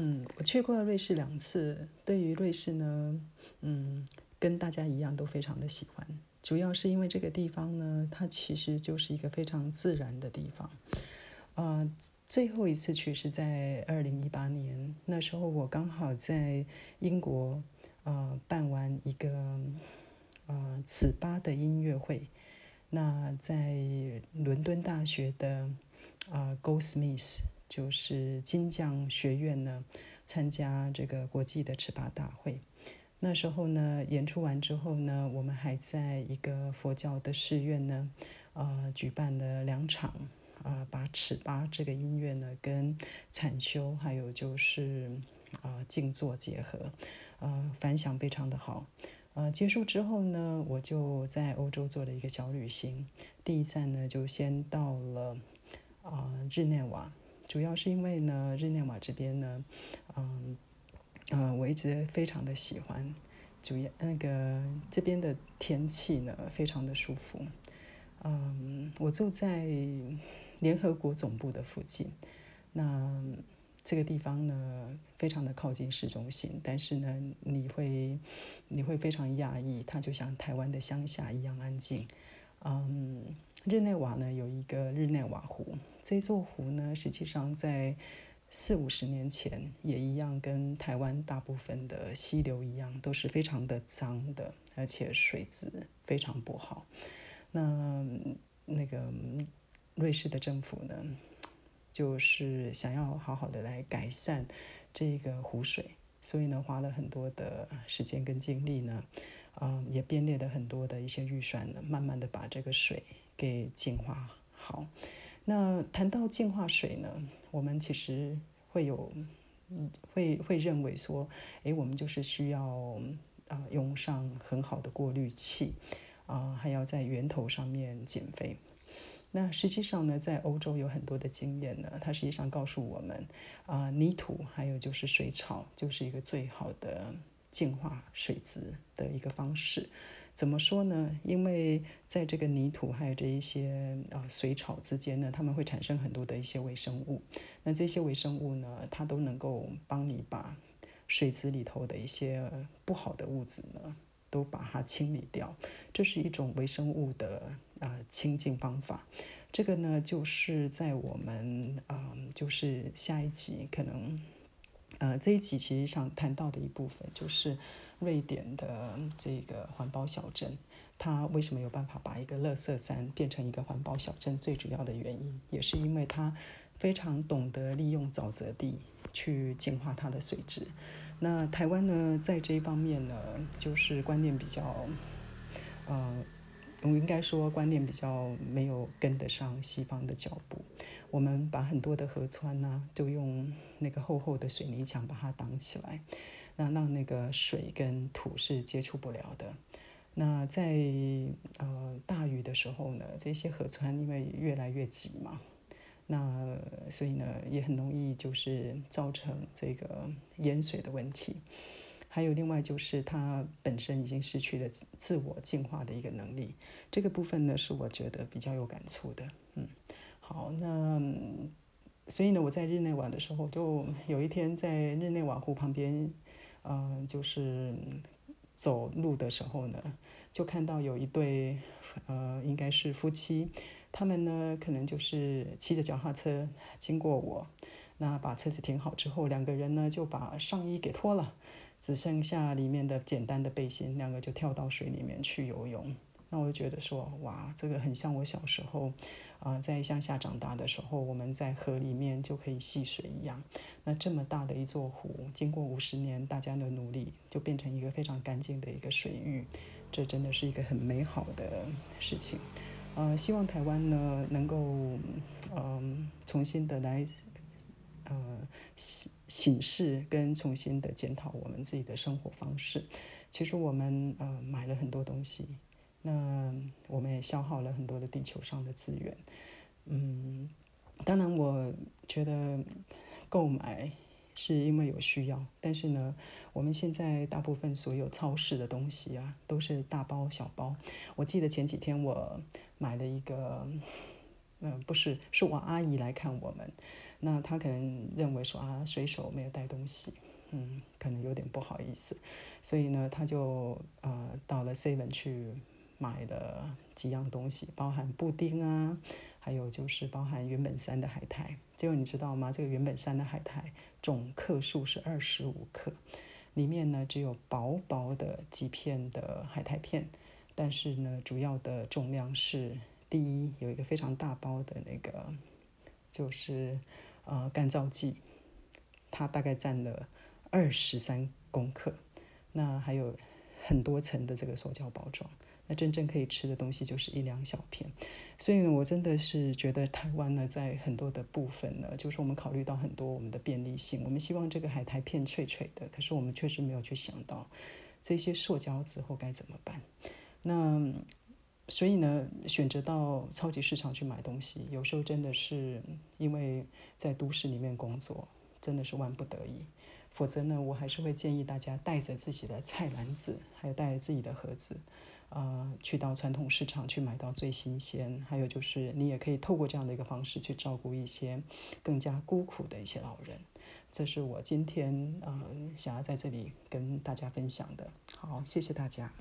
嗯，我去过瑞士两次。对于瑞士呢，嗯，跟大家一样都非常的喜欢。主要是因为这个地方呢，它其实就是一个非常自然的地方。啊，最后一次去是在二零一八年，那时候我刚好在英国，呃，办完一个呃此巴的音乐会。那在伦敦大学的啊 Goldsmith 就是金匠学院呢，参加这个国际的尺八大会。那时候呢，演出完之后呢，我们还在一个佛教的寺院呢，呃，举办了两场，啊，把尺八这个音乐呢跟禅修还有就是啊静坐结合，呃，反响非常的好。呃，结束之后呢，我就在欧洲做了一个小旅行。第一站呢，就先到了啊日内瓦，主要是因为呢，日内瓦这边呢，嗯，呃，我一直非常的喜欢，主要那个这边的天气呢，非常的舒服。嗯，我住在联合国总部的附近，那。这个地方呢，非常的靠近市中心，但是呢，你会你会非常讶异，它就像台湾的乡下一样安静。嗯，日内瓦呢有一个日内瓦湖，这座湖呢，实际上在四五十年前也一样，跟台湾大部分的溪流一样，都是非常的脏的，而且水质非常不好。那那个瑞士的政府呢？就是想要好好的来改善这个湖水，所以呢，花了很多的时间跟精力呢，嗯，也编列了很多的一些预算呢，慢慢的把这个水给净化好。那谈到净化水呢，我们其实会有，会会认为说，诶，我们就是需要啊用上很好的过滤器，啊，还要在源头上面减肥。那实际上呢，在欧洲有很多的经验呢，它实际上告诉我们，啊，泥土还有就是水草，就是一个最好的净化水质的一个方式。怎么说呢？因为在这个泥土还有这一些啊水草之间呢，它们会产生很多的一些微生物。那这些微生物呢，它都能够帮你把水质里头的一些不好的物质呢，都把它清理掉。这是一种微生物的。啊，清净方法，这个呢，就是在我们啊，就是下一集可能，呃，这一集其实想谈到的一部分，就是瑞典的这个环保小镇，它为什么有办法把一个垃圾山变成一个环保小镇？最主要的原因，也是因为它非常懂得利用沼泽地去净化它的水质。那台湾呢，在这一方面呢，就是观念比较，呃。我应该说，观念比较没有跟得上西方的脚步。我们把很多的河川呢，都用那个厚厚的水泥墙把它挡起来，那让那个水跟土是接触不了的。那在呃大雨的时候呢，这些河川因为越来越挤嘛，那所以呢也很容易就是造成这个淹水的问题。还有另外就是它本身已经失去了自我进化的一个能力，这个部分呢是我觉得比较有感触的。嗯，好，那所以呢，我在日内瓦的时候，就有一天在日内瓦湖旁边，嗯，就是走路的时候呢，就看到有一对呃，应该是夫妻，他们呢可能就是骑着脚踏车经过我，那把车子停好之后，两个人呢就把上衣给脱了。只剩下里面的简单的背心，两个就跳到水里面去游泳。那我就觉得说，哇，这个很像我小时候，啊，在乡下长大的时候，我们在河里面就可以戏水一样。那这么大的一座湖，经过五十年大家的努力，就变成一个非常干净的一个水域，这真的是一个很美好的事情。呃，希望台湾呢能够，嗯，重新的来。呃，醒醒视跟重新的检讨我们自己的生活方式。其实我们呃买了很多东西，那我们也消耗了很多的地球上的资源。嗯，当然我觉得购买是因为有需要，但是呢，我们现在大部分所有超市的东西啊，都是大包小包。我记得前几天我买了一个，嗯，不是，是我阿姨来看我们。那他可能认为说啊，随手没有带东西，嗯，可能有点不好意思，所以呢，他就呃到了 Seven 去买了几样东西，包含布丁啊，还有就是包含原本山的海苔。结果你知道吗？这个原本山的海苔总克数是二十五克，里面呢只有薄薄的几片的海苔片，但是呢，主要的重量是第一有一个非常大包的那个，就是呃干燥剂，它大概占了二十三公克，那还有很多层的这个塑胶包装。那真正可以吃的东西就是一两小片，所以呢，我真的是觉得台湾呢，在很多的部分呢，就是我们考虑到很多我们的便利性，我们希望这个海苔片脆脆的，可是我们确实没有去想到这些塑胶之后该怎么办。那所以呢，选择到超级市场去买东西，有时候真的是因为在都市里面工作，真的是万不得已。否则呢，我还是会建议大家带着自己的菜篮子，还有带着自己的盒子。呃，去到传统市场去买到最新鲜，还有就是你也可以透过这样的一个方式去照顾一些更加孤苦的一些老人。这是我今天呃想要在这里跟大家分享的。好，谢谢大家。